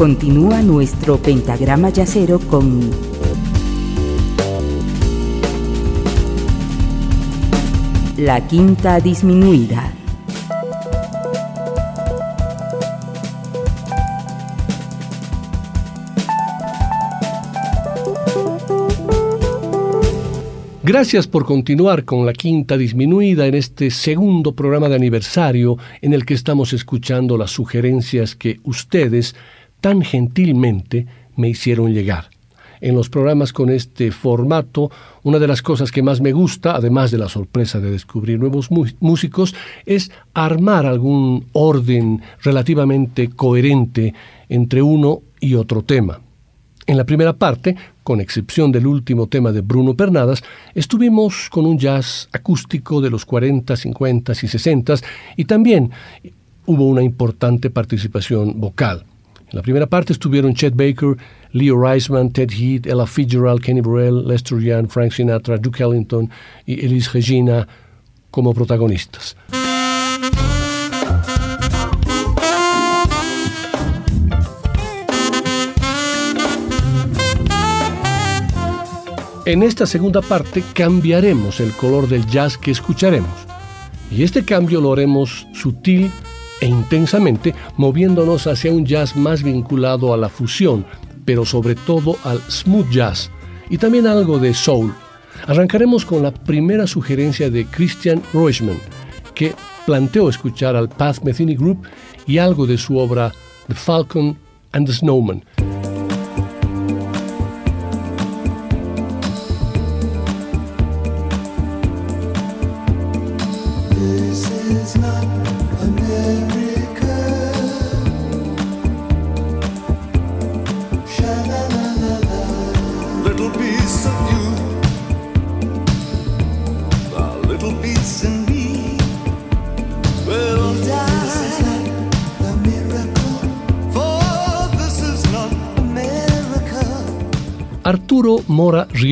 Continúa nuestro pentagrama yacero con la quinta disminuida. Gracias por continuar con la quinta disminuida en este segundo programa de aniversario en el que estamos escuchando las sugerencias que ustedes tan gentilmente me hicieron llegar. En los programas con este formato, una de las cosas que más me gusta, además de la sorpresa de descubrir nuevos músicos, es armar algún orden relativamente coherente entre uno y otro tema. En la primera parte, con excepción del último tema de Bruno Pernadas, estuvimos con un jazz acústico de los 40, 50 y 60 y también hubo una importante participación vocal. En la primera parte estuvieron Chet Baker, Leo Reisman, Ted Heath, Ella Fitzgerald, Kenny Burrell, Lester Young, Frank Sinatra, Duke Ellington y Elise Regina como protagonistas. En esta segunda parte cambiaremos el color del jazz que escucharemos. Y este cambio lo haremos sutil e intensamente, moviéndonos hacia un jazz más vinculado a la fusión, pero sobre todo al smooth jazz y también algo de soul. Arrancaremos con la primera sugerencia de Christian Reuschmann, que planteó escuchar al Path Metheny Group y algo de su obra The Falcon and the Snowman.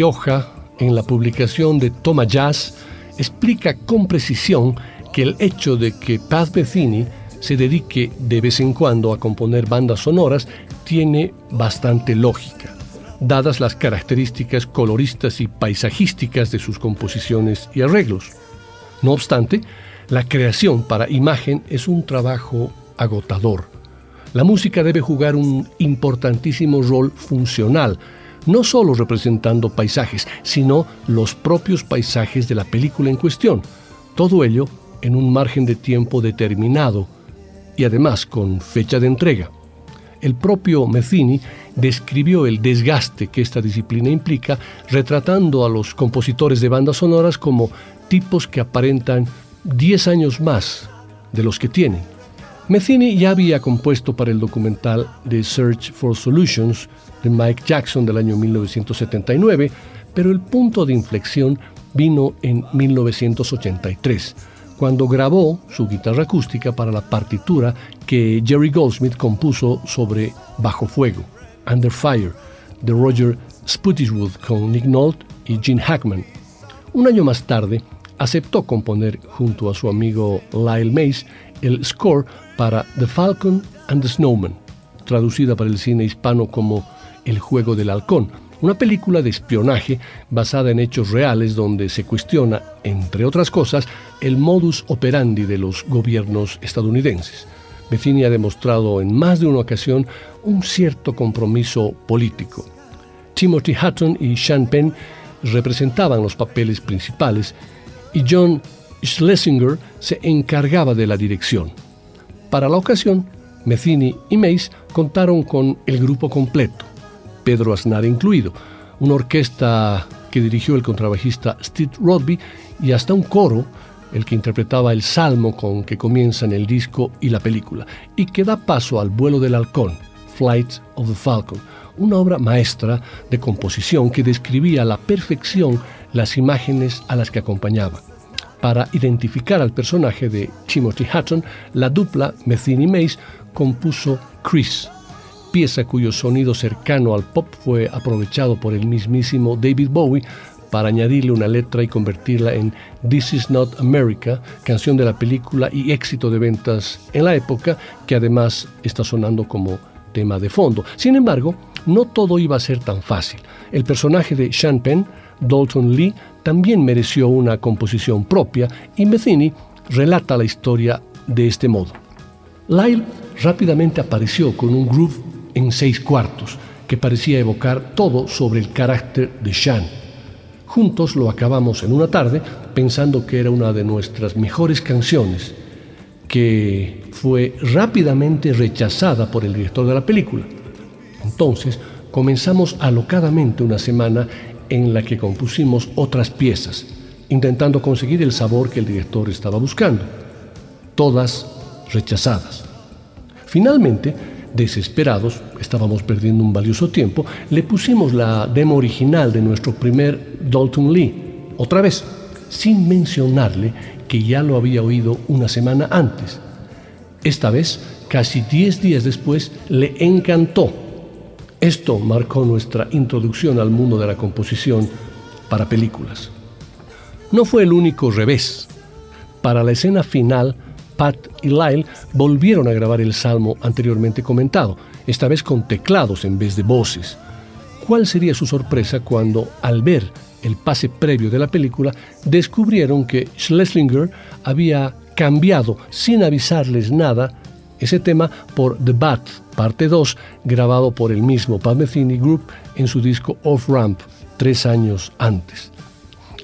Rioja, en la publicación de Toma Jazz, explica con precisión que el hecho de que Paz Bezzini se dedique de vez en cuando a componer bandas sonoras tiene bastante lógica, dadas las características coloristas y paisajísticas de sus composiciones y arreglos. No obstante, la creación para imagen es un trabajo agotador. La música debe jugar un importantísimo rol funcional, no solo representando paisajes, sino los propios paisajes de la película en cuestión. Todo ello en un margen de tiempo determinado y además con fecha de entrega. El propio Mezzini describió el desgaste que esta disciplina implica, retratando a los compositores de bandas sonoras como tipos que aparentan 10 años más de los que tienen. Mezzini ya había compuesto para el documental The Search for Solutions de Mike Jackson del año 1979, pero el punto de inflexión vino en 1983, cuando grabó su guitarra acústica para la partitura que Jerry Goldsmith compuso sobre Bajo Fuego, Under Fire, de Roger Spottiswoode con Nick Nolte y Gene Hackman. Un año más tarde, aceptó componer junto a su amigo Lyle Mays el score para The Falcon and the Snowman, traducida para el cine hispano como El juego del halcón, una película de espionaje basada en hechos reales donde se cuestiona, entre otras cosas, el modus operandi de los gobiernos estadounidenses. Bezzini ha demostrado en más de una ocasión un cierto compromiso político. Timothy Hutton y Sean Penn representaban los papeles principales y John Schlesinger se encargaba de la dirección. Para la ocasión, Mezzini y Mace contaron con el grupo completo, Pedro Aznar incluido, una orquesta que dirigió el contrabajista Steve Rodby y hasta un coro, el que interpretaba el salmo con que comienzan el disco y la película, y que da paso al vuelo del halcón, Flight of the Falcon, una obra maestra de composición que describía a la perfección las imágenes a las que acompañaba. Para identificar al personaje de Timothy Hutton, la dupla Metheny-Mace compuso Chris, pieza cuyo sonido cercano al pop fue aprovechado por el mismísimo David Bowie para añadirle una letra y convertirla en This Is Not America, canción de la película y éxito de ventas en la época, que además está sonando como tema de fondo. Sin embargo, no todo iba a ser tan fácil. El personaje de Sean Penn, Dalton Lee, también mereció una composición propia y Metheny relata la historia de este modo. Lyle rápidamente apareció con un groove en seis cuartos que parecía evocar todo sobre el carácter de Sean. Juntos lo acabamos en una tarde pensando que era una de nuestras mejores canciones, que fue rápidamente rechazada por el director de la película. Entonces comenzamos alocadamente una semana en la que compusimos otras piezas, intentando conseguir el sabor que el director estaba buscando, todas rechazadas. Finalmente, desesperados, estábamos perdiendo un valioso tiempo, le pusimos la demo original de nuestro primer Dalton Lee, otra vez, sin mencionarle que ya lo había oído una semana antes. Esta vez, casi 10 días después, le encantó. Esto marcó nuestra introducción al mundo de la composición para películas. No fue el único revés. Para la escena final, Pat y Lyle volvieron a grabar el salmo anteriormente comentado, esta vez con teclados en vez de voces. ¿Cuál sería su sorpresa cuando, al ver el pase previo de la película, descubrieron que Schlesinger había cambiado sin avisarles nada ese tema por The Bat, parte 2, grabado por el mismo Pat Metheny Group en su disco Off Ramp, tres años antes.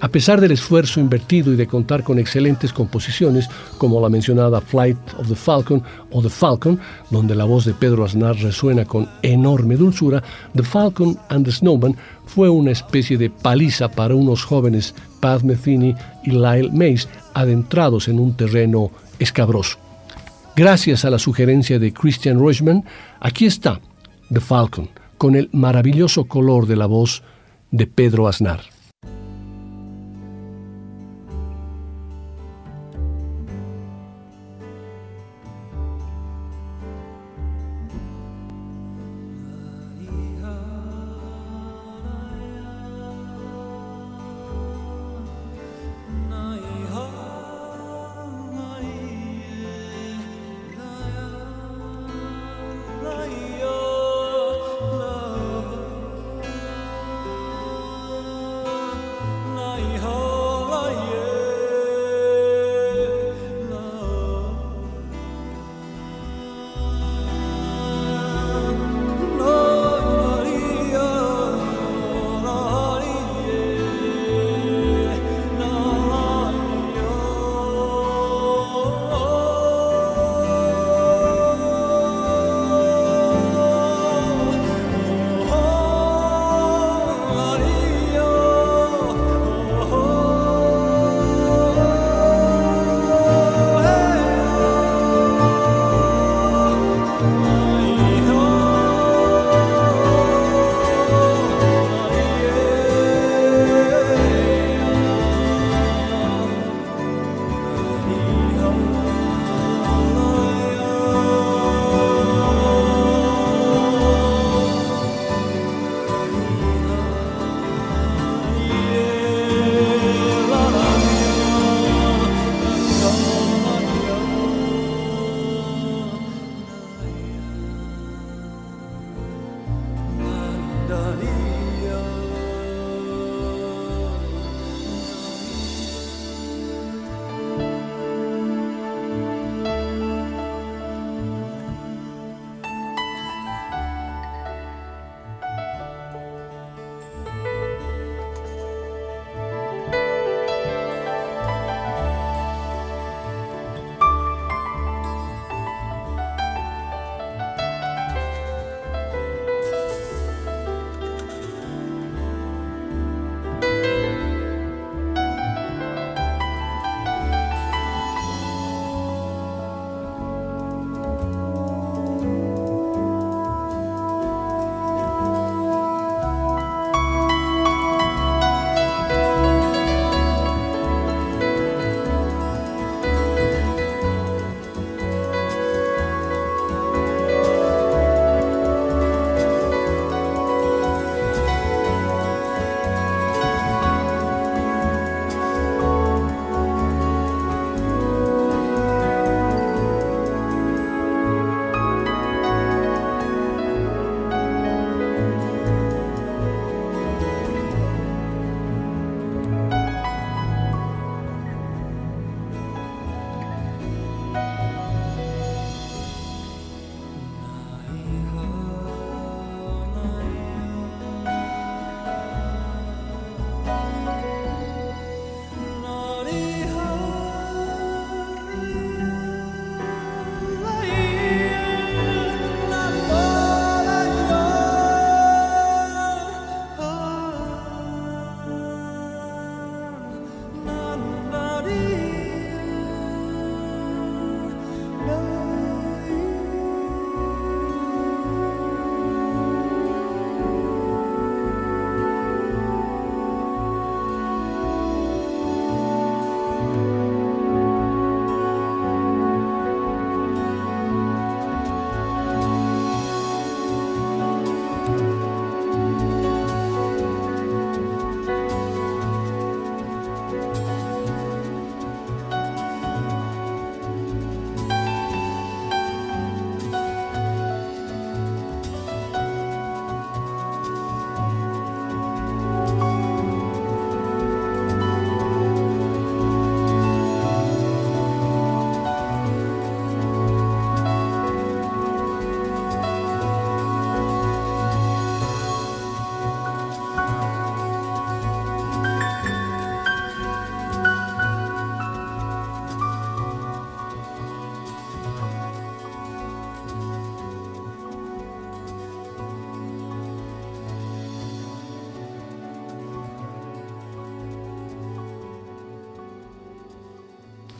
A pesar del esfuerzo invertido y de contar con excelentes composiciones como la mencionada Flight of the Falcon o The Falcon, donde la voz de Pedro Aznar resuena con enorme dulzura, The Falcon and the Snowman fue una especie de paliza para unos jóvenes Pat Metheny y Lyle Mays adentrados en un terreno escabroso. Gracias a la sugerencia de Christian Rochman, aquí está The Falcon, con el maravilloso color de la voz de Pedro Aznar.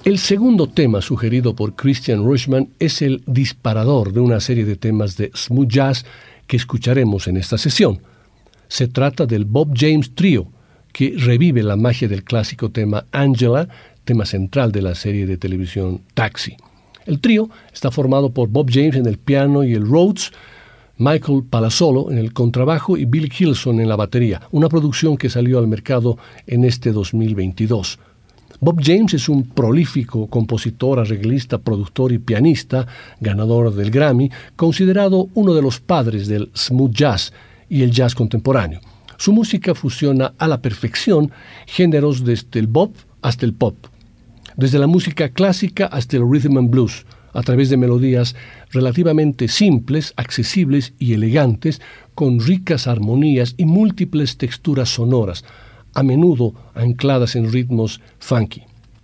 El segundo tema sugerido por Christian Rushman es el disparador de una serie de temas de smooth jazz que escucharemos en esta sesión. Se trata del Bob James Trio, que revive la magia del clásico tema Angela, tema central de la serie de televisión Taxi. El trío está formado por Bob James en el piano y el Rhodes, Michael Palazzolo en el contrabajo y Bill Hilson en la batería, una producción que salió al mercado en este 2022. Bob James es un prolífico compositor, arreglista, productor y pianista, ganador del Grammy, considerado uno de los padres del smooth jazz y el jazz contemporáneo. Su música fusiona a la perfección géneros desde el bop hasta el pop, desde la música clásica hasta el rhythm and blues, a través de melodías relativamente simples, accesibles y elegantes, con ricas armonías y múltiples texturas sonoras, a menudo ancladas en ritmos funky.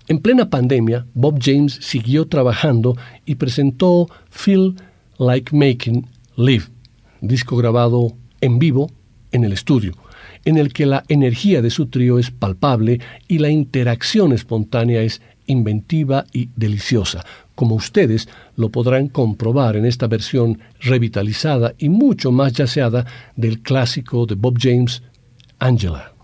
En plena pandemia, Bob James siguió trabajando y presentó Feel Like Making Live, disco grabado en vivo en el estudio, en el que la energía de su trío es palpable y la interacción espontánea es inventiva y deliciosa, como ustedes lo podrán comprobar en esta versión revitalizada y mucho más yaceada del clásico de Bob James, Angela.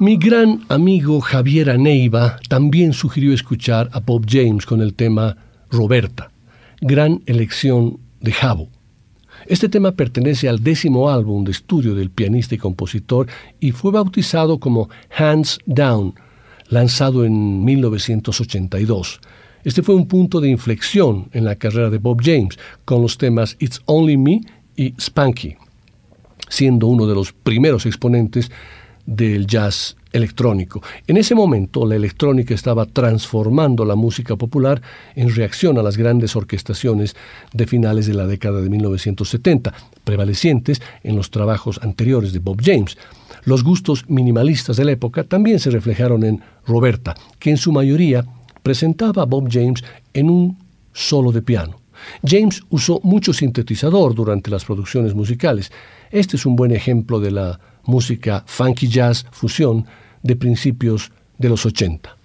Mi gran amigo Javier Aneiva también sugirió escuchar a Bob James con el tema Roberta, gran elección de Jabo. Este tema pertenece al décimo álbum de estudio del pianista y compositor y fue bautizado como Hands Down, lanzado en 1982. Este fue un punto de inflexión en la carrera de Bob James, con los temas It's Only Me y Spanky, siendo uno de los primeros exponentes del jazz electrónico. En ese momento la electrónica estaba transformando la música popular en reacción a las grandes orquestaciones de finales de la década de 1970, prevalecientes en los trabajos anteriores de Bob James. Los gustos minimalistas de la época también se reflejaron en Roberta, que en su mayoría presentaba a Bob James en un solo de piano. James usó mucho sintetizador durante las producciones musicales. Este es un buen ejemplo de la música funky jazz fusión de principios de los 80.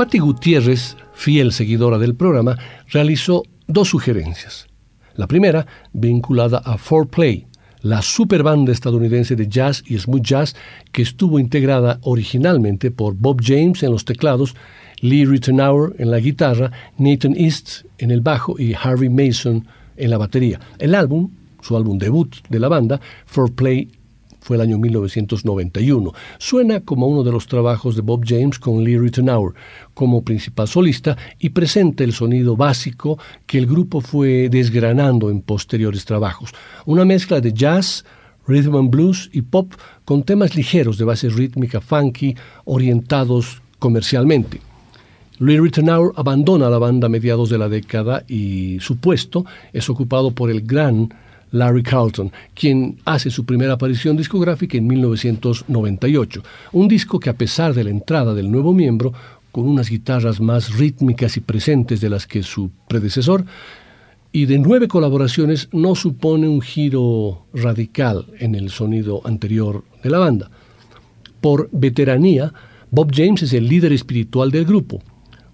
Patti Gutiérrez, fiel seguidora del programa, realizó dos sugerencias. La primera, vinculada a 4Play, la superbanda estadounidense de jazz y smooth jazz que estuvo integrada originalmente por Bob James en los teclados, Lee Ritenour en la guitarra, Nathan East en el bajo y Harvey Mason en la batería. El álbum, su álbum debut de la banda, 4Play fue el año 1991. Suena como uno de los trabajos de Bob James con Lee Ritenour como principal solista y presenta el sonido básico que el grupo fue desgranando en posteriores trabajos. Una mezcla de jazz, rhythm and blues y pop con temas ligeros de base rítmica funky orientados comercialmente. Lee Ritenour abandona la banda a mediados de la década y su puesto es ocupado por el gran Larry Carlton, quien hace su primera aparición discográfica en 1998, un disco que a pesar de la entrada del nuevo miembro, con unas guitarras más rítmicas y presentes de las que su predecesor, y de nueve colaboraciones no supone un giro radical en el sonido anterior de la banda. Por veteranía, Bob James es el líder espiritual del grupo.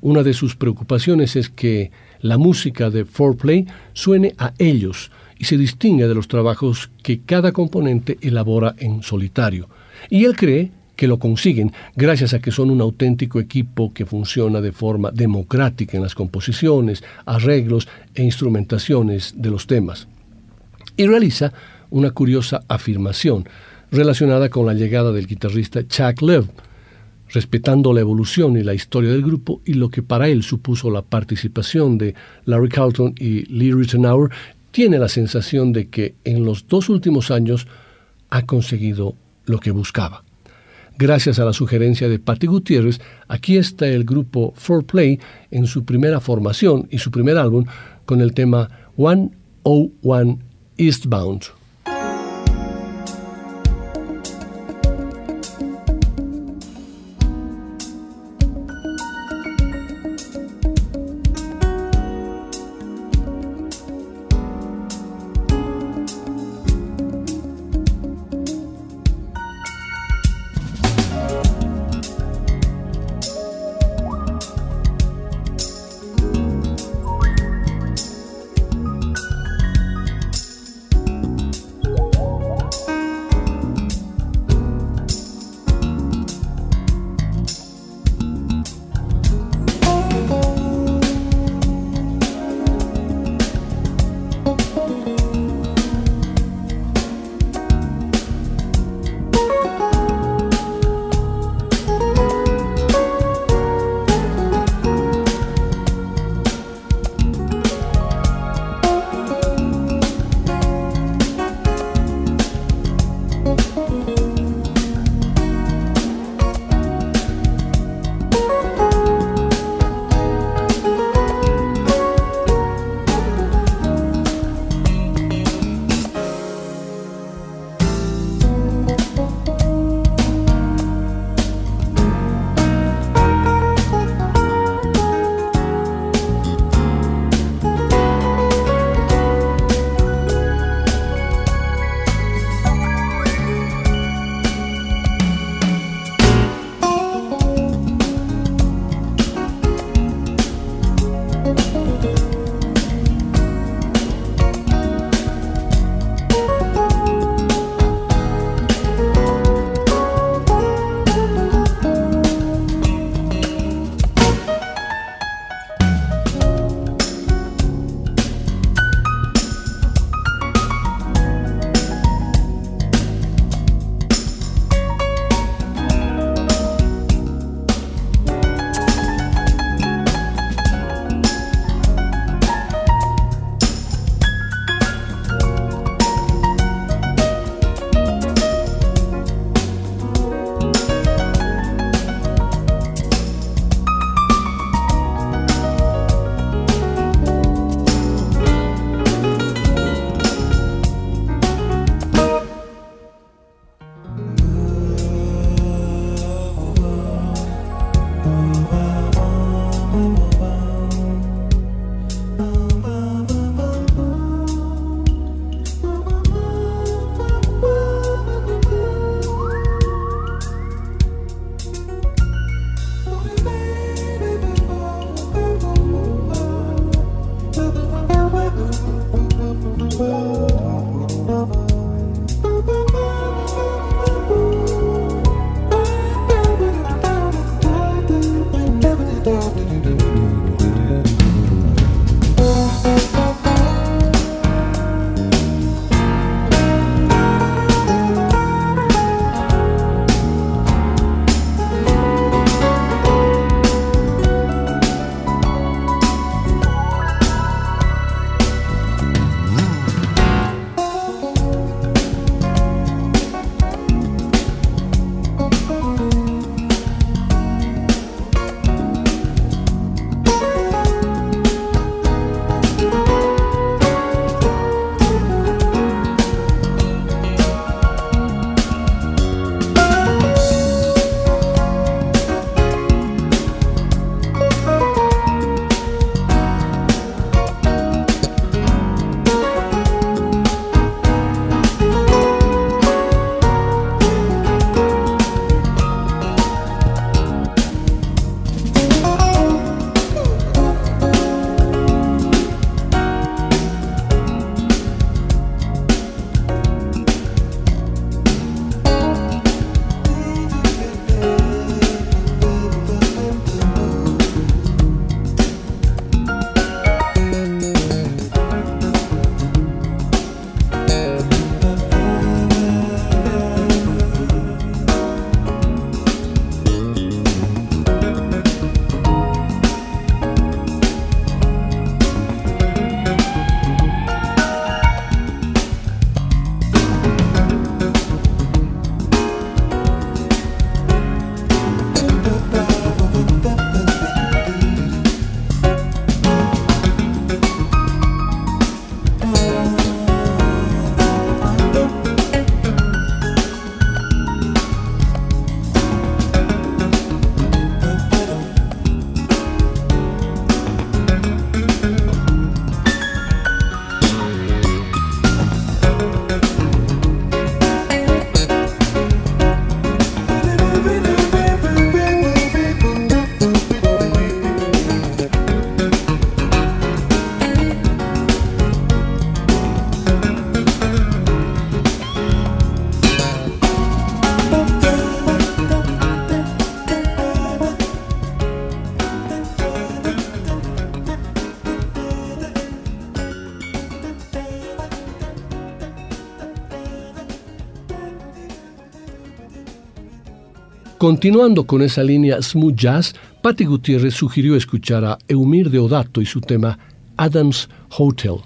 Una de sus preocupaciones es que la música de 4Play suene a ellos, y se distingue de los trabajos que cada componente elabora en solitario. Y él cree que lo consiguen gracias a que son un auténtico equipo que funciona de forma democrática en las composiciones, arreglos e instrumentaciones de los temas. Y realiza una curiosa afirmación relacionada con la llegada del guitarrista Chuck Lev, respetando la evolución y la historia del grupo y lo que para él supuso la participación de Larry Carlton y Lee Ritenour tiene la sensación de que en los dos últimos años ha conseguido lo que buscaba. Gracias a la sugerencia de Patty Gutiérrez, aquí está el grupo 4Play en su primera formación y su primer álbum con el tema 101 Eastbound. Continuando con esa línea smooth jazz, Patti Gutiérrez sugirió escuchar a Eumir Deodato y su tema Adams Hotel.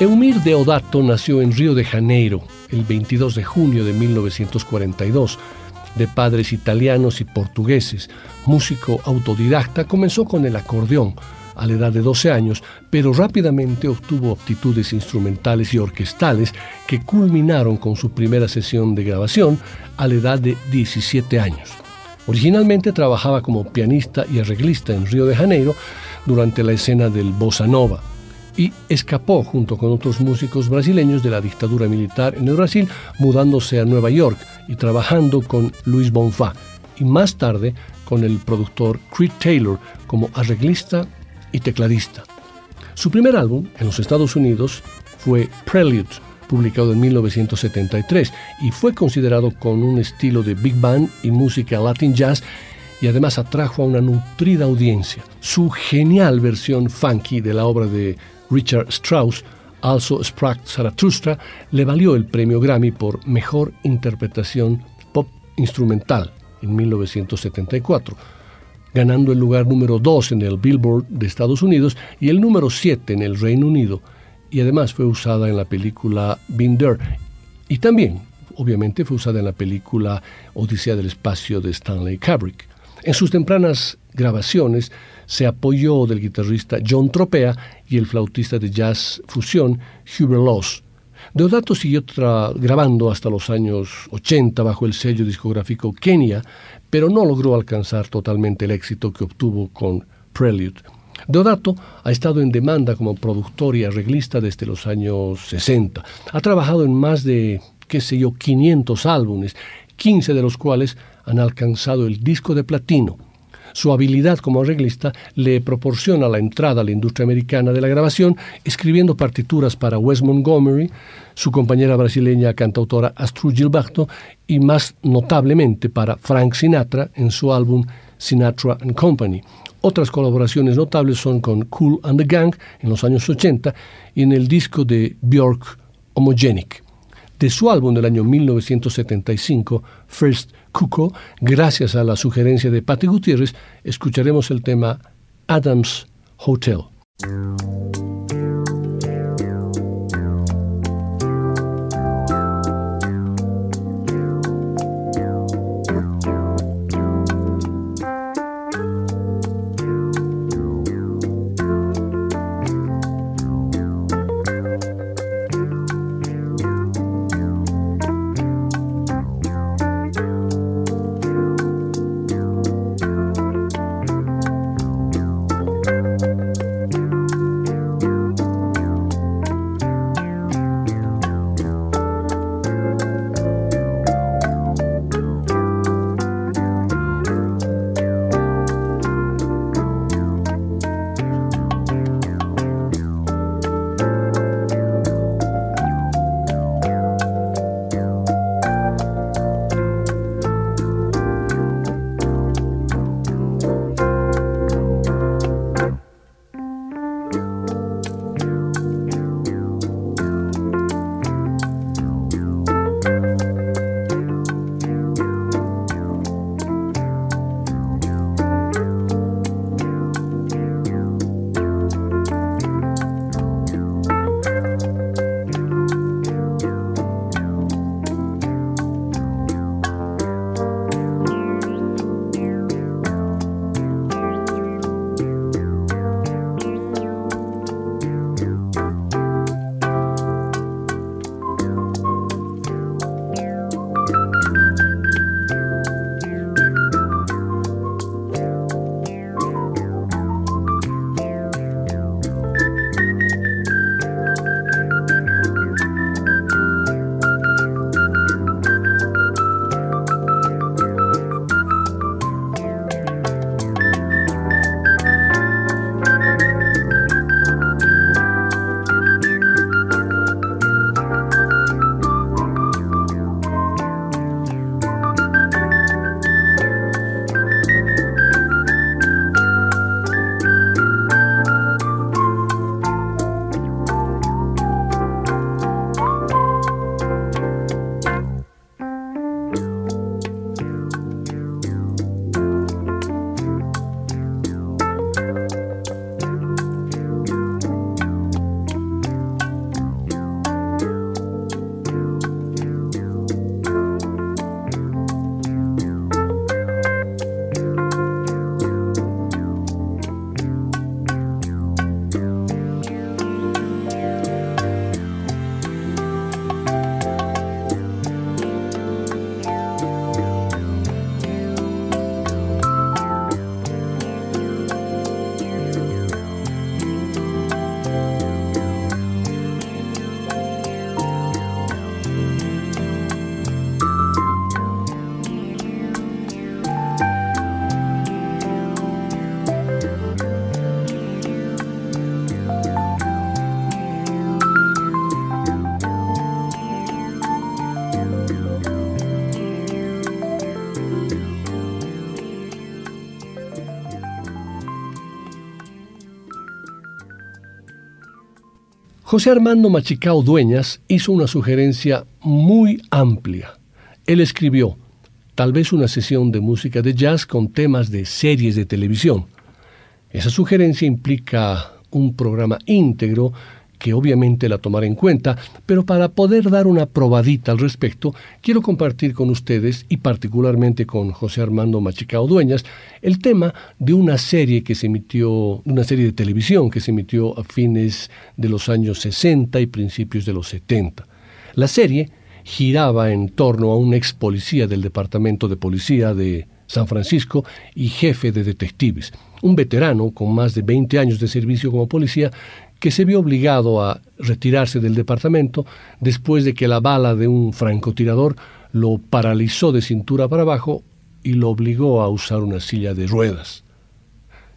Eumir Deodato nació en Río de Janeiro el 22 de junio de 1942. De padres italianos y portugueses, músico autodidacta, comenzó con el acordeón a la edad de 12 años, pero rápidamente obtuvo aptitudes instrumentales y orquestales que culminaron con su primera sesión de grabación a la edad de 17 años. Originalmente trabajaba como pianista y arreglista en Río de Janeiro durante la escena del bossa nova y escapó junto con otros músicos brasileños de la dictadura militar en el Brasil, mudándose a Nueva York y trabajando con Luis Bonfá y más tarde con el productor Creed Taylor como arreglista y tecladista. Su primer álbum en los Estados Unidos fue Prelude, publicado en 1973, y fue considerado con un estilo de big band y música latin jazz y además atrajo a una nutrida audiencia. Su genial versión funky de la obra de Richard Strauss, Also Sprach Zarathustra, le valió el premio Grammy por Mejor Interpretación Pop Instrumental en 1974, ganando el lugar número 2 en el Billboard de Estados Unidos y el número 7 en el Reino Unido, y además fue usada en la película Binder, y también, obviamente, fue usada en la película Odisea del Espacio de Stanley Kubrick. En sus tempranas grabaciones, se apoyó del guitarrista John Tropea y el flautista de jazz fusión Hubert Loss. Deodato siguió grabando hasta los años 80 bajo el sello discográfico Kenya, pero no logró alcanzar totalmente el éxito que obtuvo con Prelude. Deodato ha estado en demanda como productor y arreglista desde los años 60. Ha trabajado en más de, qué sé yo, 500 álbumes, 15 de los cuales han alcanzado el disco de platino. Su habilidad como arreglista le proporciona la entrada a la industria americana de la grabación, escribiendo partituras para Wes Montgomery, su compañera brasileña cantautora Astrid Gilberto y más notablemente para Frank Sinatra en su álbum Sinatra and Company. Otras colaboraciones notables son con Cool and the Gang en los años 80 y en el disco de Björk Homogenic. De su álbum del año 1975, First Cuco, gracias a la sugerencia de Patty Gutiérrez, escucharemos el tema Adams Hotel. José Armando Machicao Dueñas hizo una sugerencia muy amplia. Él escribió, tal vez una sesión de música de jazz con temas de series de televisión. Esa sugerencia implica un programa íntegro que obviamente la tomaré en cuenta, pero para poder dar una probadita al respecto, quiero compartir con ustedes y particularmente con José Armando Machicao Dueñas el tema de una serie que se emitió, una serie de televisión que se emitió a fines de los años 60 y principios de los 70. La serie giraba en torno a un ex policía del Departamento de Policía de San Francisco y jefe de detectives, un veterano con más de 20 años de servicio como policía que se vio obligado a retirarse del departamento después de que la bala de un francotirador lo paralizó de cintura para abajo y lo obligó a usar una silla de ruedas.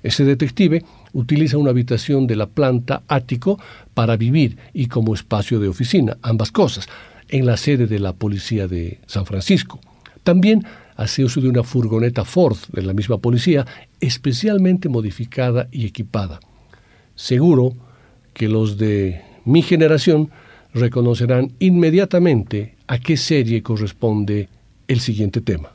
Ese detective utiliza una habitación de la planta ático para vivir y como espacio de oficina, ambas cosas, en la sede de la policía de San Francisco. También hace uso de una furgoneta Ford de la misma policía, especialmente modificada y equipada. Seguro que los de mi generación reconocerán inmediatamente a qué serie corresponde el siguiente tema.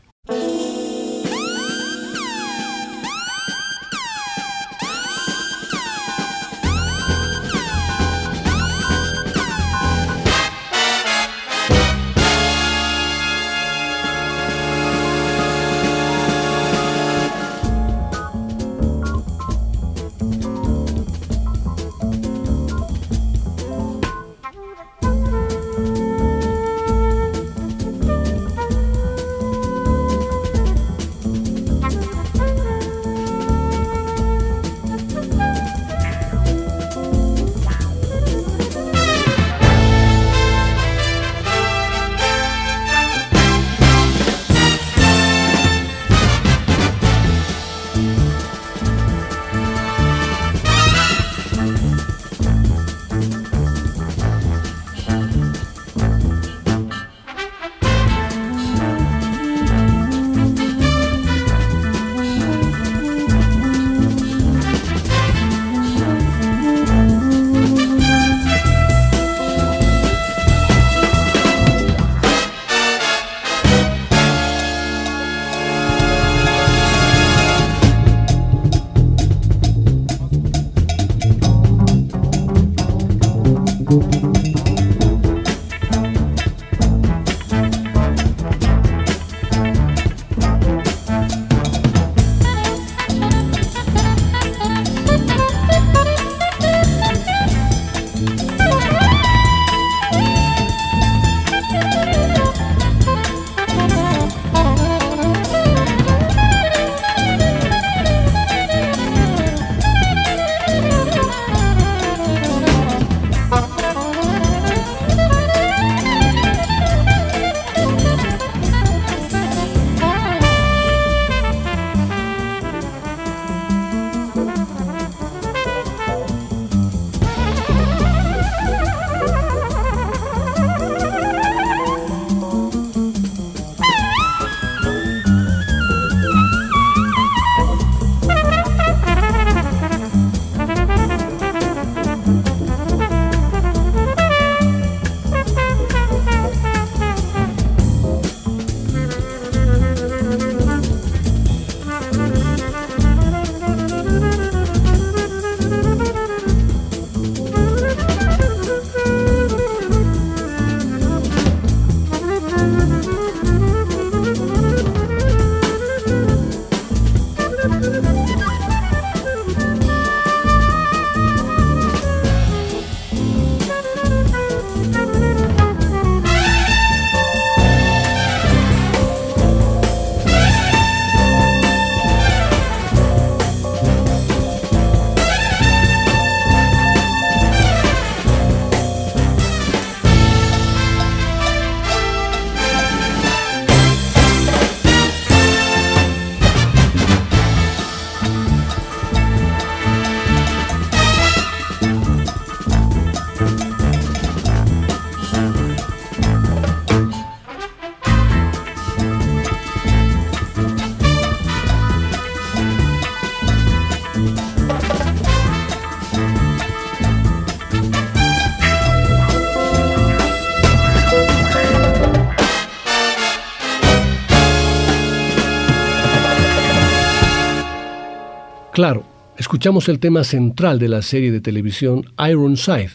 Escuchamos el tema central de la serie de televisión Ironside,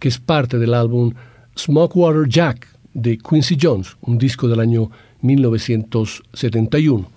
que es parte del álbum Smokewater Jack de Quincy Jones, un disco del año 1971.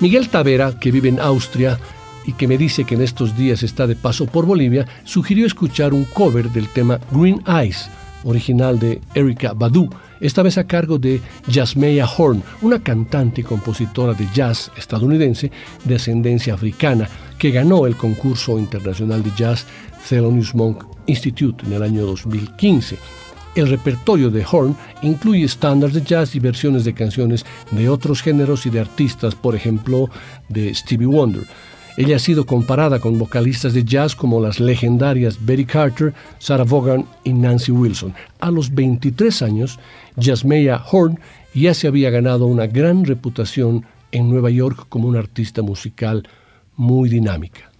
Miguel Tavera, que vive en Austria y que me dice que en estos días está de paso por Bolivia, sugirió escuchar un cover del tema Green Eyes, original de Erika Badu, esta vez a cargo de Jasmeya Horn, una cantante y compositora de jazz estadounidense de ascendencia africana, que ganó el concurso internacional de jazz Thelonious Monk Institute en el año 2015. El repertorio de Horn incluye estándares de jazz y versiones de canciones de otros géneros y de artistas, por ejemplo, de Stevie Wonder. Ella ha sido comparada con vocalistas de jazz como las legendarias Betty Carter, Sarah Vaughan y Nancy Wilson. A los 23 años, Jasmeya Horn ya se había ganado una gran reputación en Nueva York como una artista musical muy dinámica.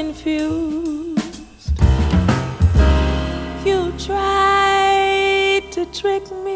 confused. You tried to trick me.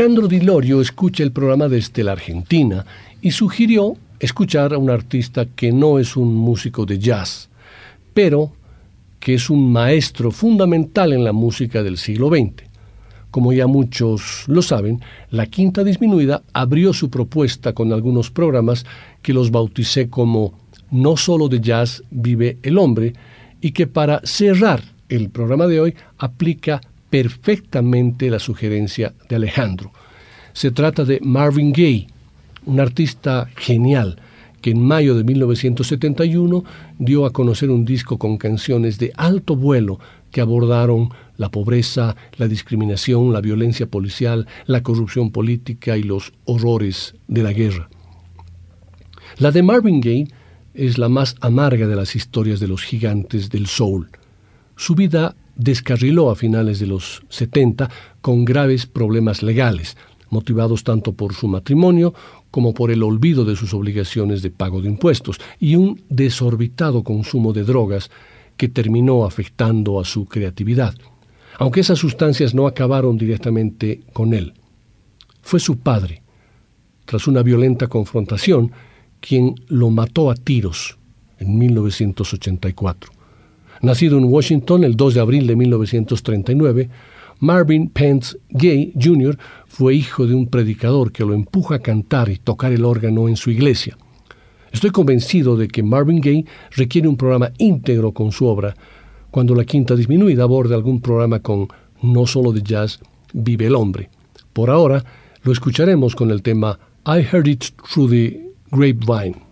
Alejandro Di Lorio escucha el programa desde la Argentina y sugirió escuchar a un artista que no es un músico de jazz, pero que es un maestro fundamental en la música del siglo XX. Como ya muchos lo saben, la Quinta Disminuida abrió su propuesta con algunos programas que los bauticé como No solo de jazz vive el hombre y que para cerrar el programa de hoy aplica perfectamente la sugerencia de Alejandro. Se trata de Marvin Gaye, un artista genial que en mayo de 1971 dio a conocer un disco con canciones de alto vuelo que abordaron la pobreza, la discriminación, la violencia policial, la corrupción política y los horrores de la guerra. La de Marvin Gaye es la más amarga de las historias de los gigantes del soul. Su vida descarriló a finales de los 70 con graves problemas legales, motivados tanto por su matrimonio como por el olvido de sus obligaciones de pago de impuestos y un desorbitado consumo de drogas que terminó afectando a su creatividad, aunque esas sustancias no acabaron directamente con él. Fue su padre, tras una violenta confrontación, quien lo mató a tiros en 1984. Nacido en Washington el 2 de abril de 1939, Marvin Pence Gay Jr. fue hijo de un predicador que lo empuja a cantar y tocar el órgano en su iglesia. Estoy convencido de que Marvin Gaye requiere un programa íntegro con su obra, cuando la quinta disminuida aborde algún programa con no solo de jazz, vive el hombre. Por ahora, lo escucharemos con el tema I Heard It Through the Grapevine.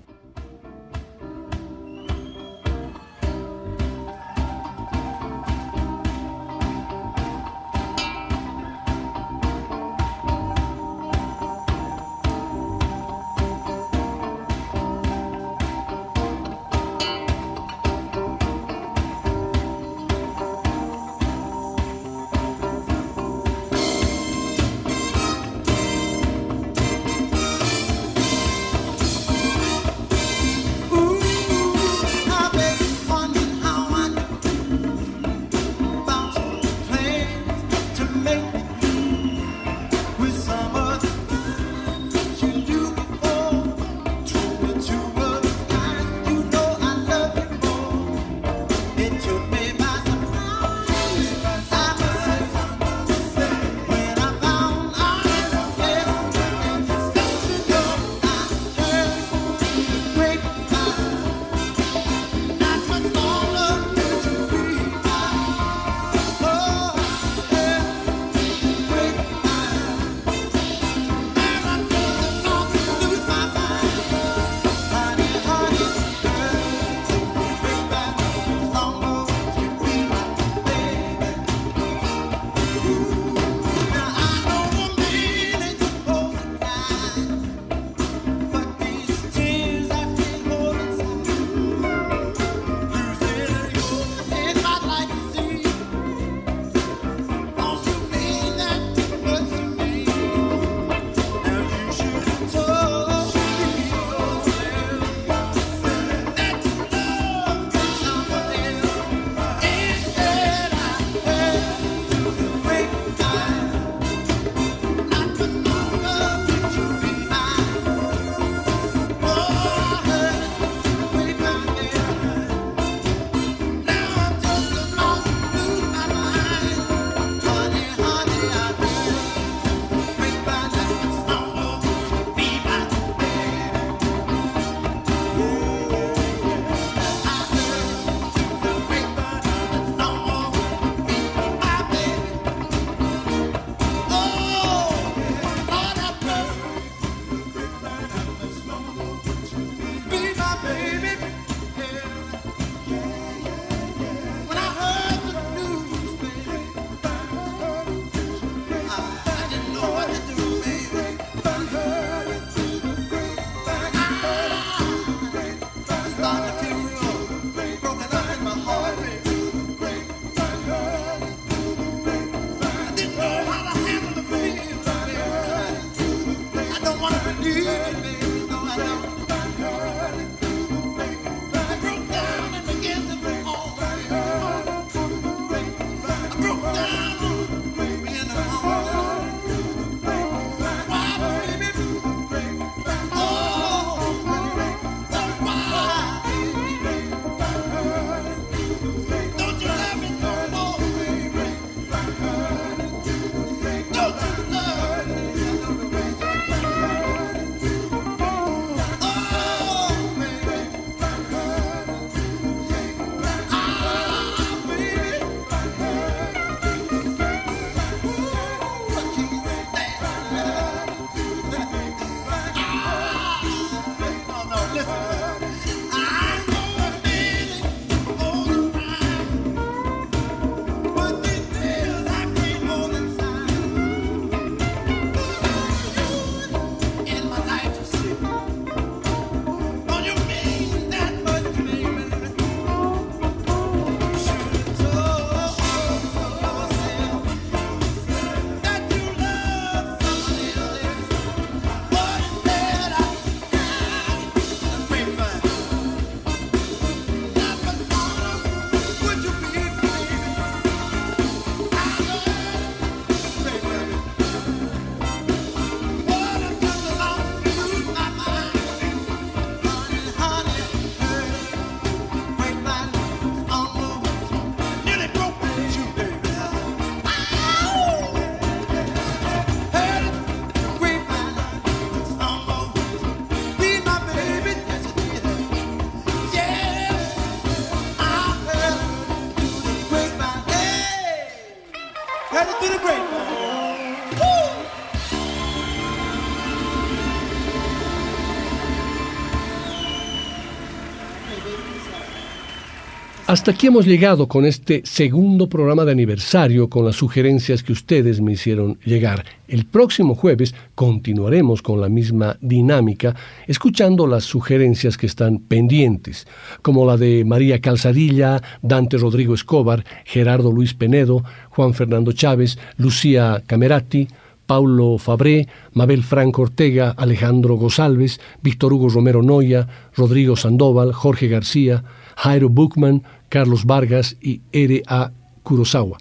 Hasta aquí hemos llegado con este segundo programa de aniversario con las sugerencias que ustedes me hicieron llegar. El próximo jueves continuaremos con la misma dinámica, escuchando las sugerencias que están pendientes, como la de María Calzadilla, Dante Rodrigo Escobar, Gerardo Luis Penedo, Juan Fernando Chávez, Lucía Camerati, Paulo Fabré, Mabel Franco Ortega, Alejandro Gosalves, Víctor Hugo Romero Noya, Rodrigo Sandoval, Jorge García, Jairo Buchman, Carlos Vargas y R.A. Kurosawa.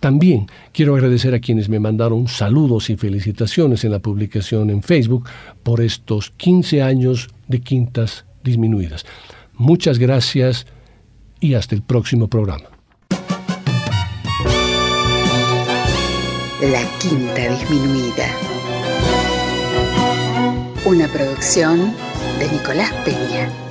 También quiero agradecer a quienes me mandaron saludos y felicitaciones en la publicación en Facebook por estos 15 años de Quintas Disminuidas. Muchas gracias y hasta el próximo programa. La Quinta Disminuida. Una producción de Nicolás Peña.